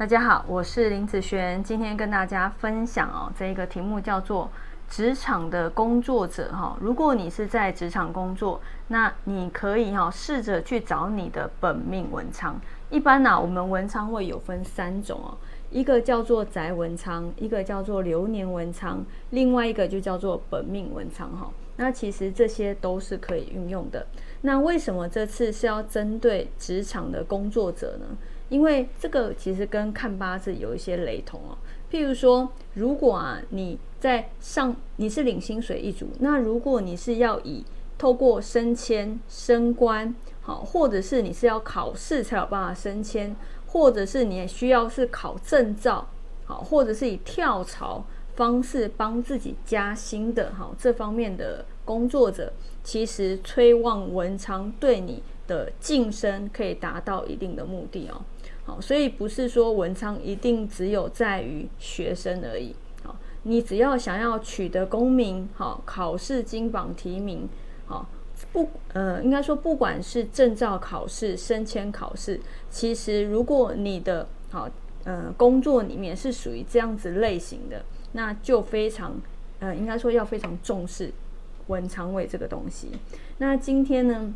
大家好，我是林子璇，今天跟大家分享哦，这一个题目叫做职场的工作者哈。如果你是在职场工作，那你可以哈试着去找你的本命文昌。一般呢，我们文昌会有分三种哦，一个叫做宅文昌，一个叫做流年文昌，另外一个就叫做本命文昌哈。那其实这些都是可以运用的。那为什么这次是要针对职场的工作者呢？因为这个其实跟看八字有一些雷同哦。譬如说，如果啊你在上你是领薪水一族，那如果你是要以透过升迁、升官，好，或者是你是要考试才有办法升迁，或者是你需要是考证照，好，或者是以跳槽方式帮自己加薪的，好，这方面的工作者，其实催旺文昌对你的晋升可以达到一定的目的哦。好，所以不是说文昌一定只有在于学生而已。好，你只要想要取得功名，好，考试金榜题名，好，不，呃，应该说不管是证照考试、升迁考试，其实如果你的好，呃，工作里面是属于这样子类型的，那就非常，呃，应该说要非常重视文昌位这个东西。那今天呢？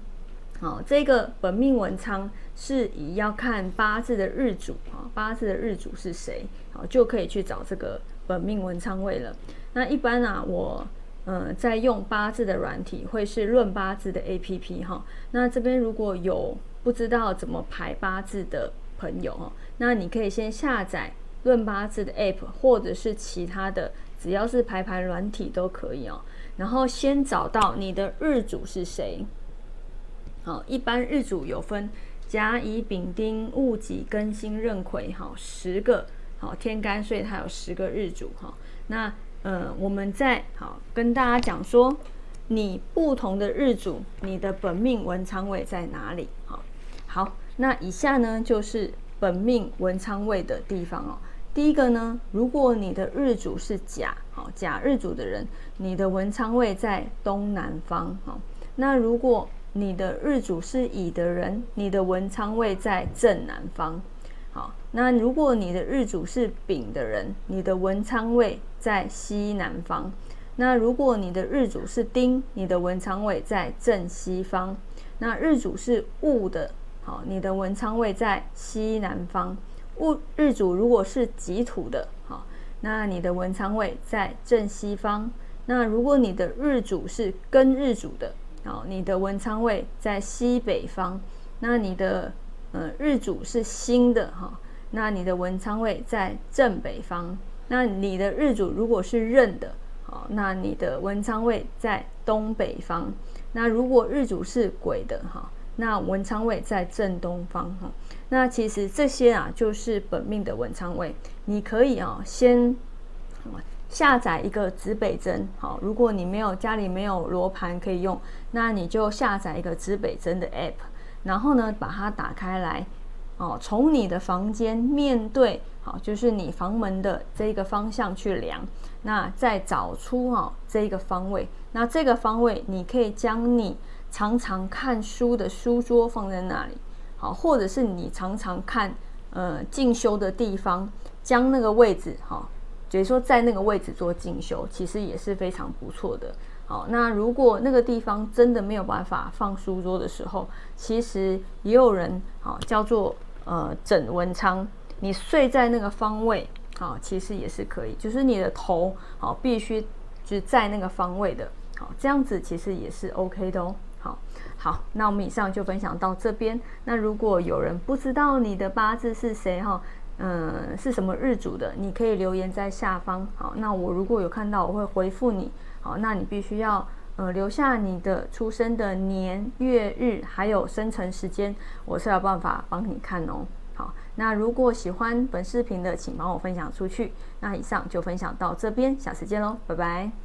好，这个本命文昌是以要看八字的日主啊，八字的日主是谁，好就可以去找这个本命文昌位了。那一般啊，我嗯在用八字的软体，会是论八字的 A P P 哈。那这边如果有不知道怎么排八字的朋友哈，那你可以先下载论八字的 App，或者是其他的，只要是排盘软体都可以哦。然后先找到你的日主是谁。好，一般日主有分甲乙丙丁戊己庚辛壬癸，好十个，好天干，所以它有十个日主哈。那呃，我们在好跟大家讲说，你不同的日主，你的本命文昌位在哪里？好，好，那以下呢就是本命文昌位的地方哦。第一个呢，如果你的日主是甲，好甲日主的人，你的文昌位在东南方，好，那如果你的日主是乙的人，你的文昌位在正南方。好，那如果你的日主是丙的人，你的文昌位在西南方。那如果你的日主是丁，你的文昌位在正西方。那日主是戊的，好，你的文昌位在西南方。戊日主如果是己土的，好，那你的文昌位在正西方。那如果你的日主是庚日主的，好，你的文昌位在西北方，那你的呃日主是辛的哈，那你的文昌位在正北方，那你的日主如果是壬的，好，那你的文昌位在东北方，那如果日主是癸的哈，那文昌位在正东方哈，那其实这些啊就是本命的文昌位，你可以啊先。下载一个指北针，好，如果你没有家里没有罗盘可以用，那你就下载一个指北针的 app，然后呢把它打开来，哦，从你的房间面对，好，就是你房门的这个方向去量，那再找出哈这个方位，那这个方位你可以将你常常看书的书桌放在那里，好，或者是你常常看呃进修的地方，将那个位置哈。比如说，在那个位置做进修，其实也是非常不错的。好，那如果那个地方真的没有办法放书桌的时候，其实也有人好叫做呃枕文昌，你睡在那个方位，好，其实也是可以，就是你的头好必须就是在那个方位的，好，这样子其实也是 OK 的哦。好，好，那我们以上就分享到这边。那如果有人不知道你的八字是谁哈？嗯，是什么日主的？你可以留言在下方。好，那我如果有看到，我会回复你。好，那你必须要呃留下你的出生的年月日，还有生辰时间，我是有办法帮你看哦。好，那如果喜欢本视频的，请帮我分享出去。那以上就分享到这边，下次见喽，拜拜。